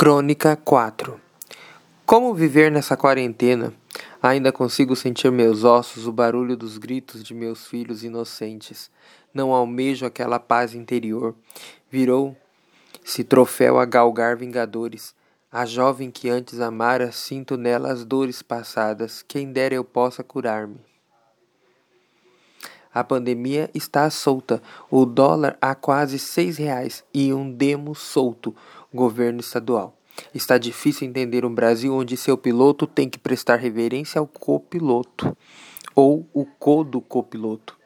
Crônica 4 Como viver nessa quarentena? Ainda consigo sentir meus ossos o barulho dos gritos de meus filhos inocentes. Não almejo aquela paz interior. Virou-se troféu a galgar vingadores. A jovem que antes amara, sinto nela as dores passadas. Quem dera eu possa curar-me. A pandemia está solta. O dólar a quase seis reais e um demo solto governo estadual. Está difícil entender um Brasil onde seu piloto tem que prestar reverência ao copiloto ou o co do copiloto.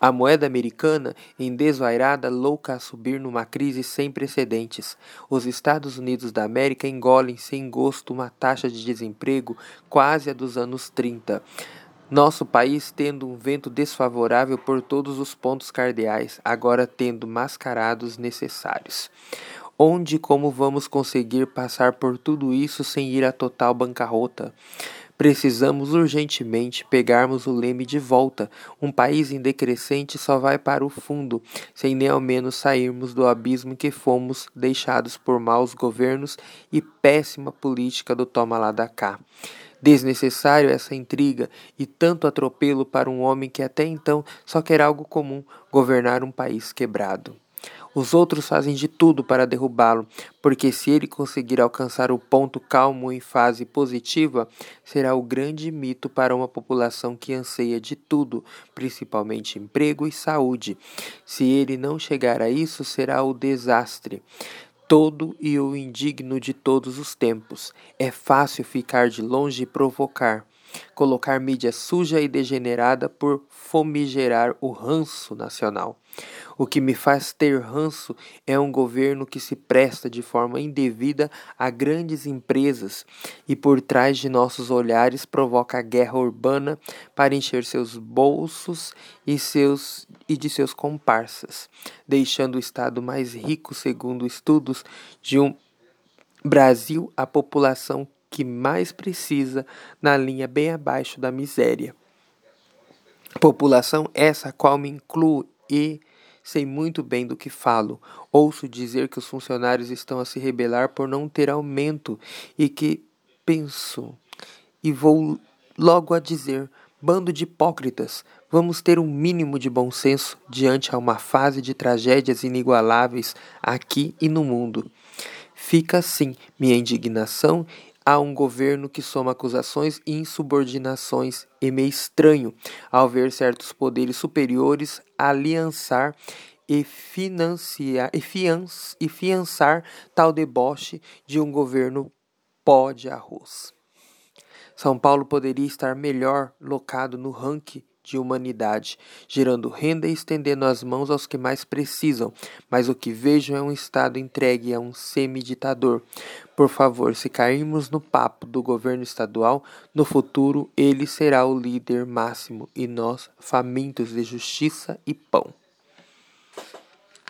A moeda americana, em desvairada, louca a subir numa crise sem precedentes. Os Estados Unidos da América engolem sem gosto uma taxa de desemprego quase a dos anos 30. Nosso país tendo um vento desfavorável por todos os pontos cardeais, agora tendo mascarados necessários. Onde e como vamos conseguir passar por tudo isso sem ir à total bancarrota? Precisamos urgentemente pegarmos o leme de volta. Um país em decrescente só vai para o fundo, sem nem ao menos sairmos do abismo em que fomos deixados por maus governos e péssima política do toma lá da cá. Desnecessário essa intriga e tanto atropelo para um homem que até então só quer algo comum: governar um país quebrado. Os outros fazem de tudo para derrubá-lo, porque se ele conseguir alcançar o ponto calmo em fase positiva, será o grande mito para uma população que anseia de tudo, principalmente emprego e saúde. Se ele não chegar a isso, será o desastre todo e o indigno de todos os tempos. É fácil ficar de longe e provocar colocar mídia suja e degenerada por fomigerar o ranço nacional. O que me faz ter ranço é um governo que se presta de forma indevida a grandes empresas e por trás de nossos olhares provoca a guerra urbana para encher seus bolsos e, seus, e de seus comparsas, deixando o Estado mais rico, segundo estudos de um Brasil, a população que mais precisa na linha bem abaixo da miséria. População essa a qual me incluo e sei muito bem do que falo. Ouço dizer que os funcionários estão a se rebelar por não ter aumento e que penso e vou logo a dizer Bando de hipócritas, vamos ter um mínimo de bom senso diante a uma fase de tragédias inigualáveis aqui e no mundo. Fica assim minha indignação Há um governo que soma acusações e insubordinações e meio estranho ao ver certos poderes superiores aliançar e financiar e, fianç, e fiançar tal deboche de um governo pó de arroz. São Paulo poderia estar melhor locado no ranking de humanidade, gerando renda e estendendo as mãos aos que mais precisam, mas o que vejo é um Estado entregue a um semiditador. Por favor, se cairmos no papo do governo estadual, no futuro ele será o líder máximo e nós famintos de justiça e pão.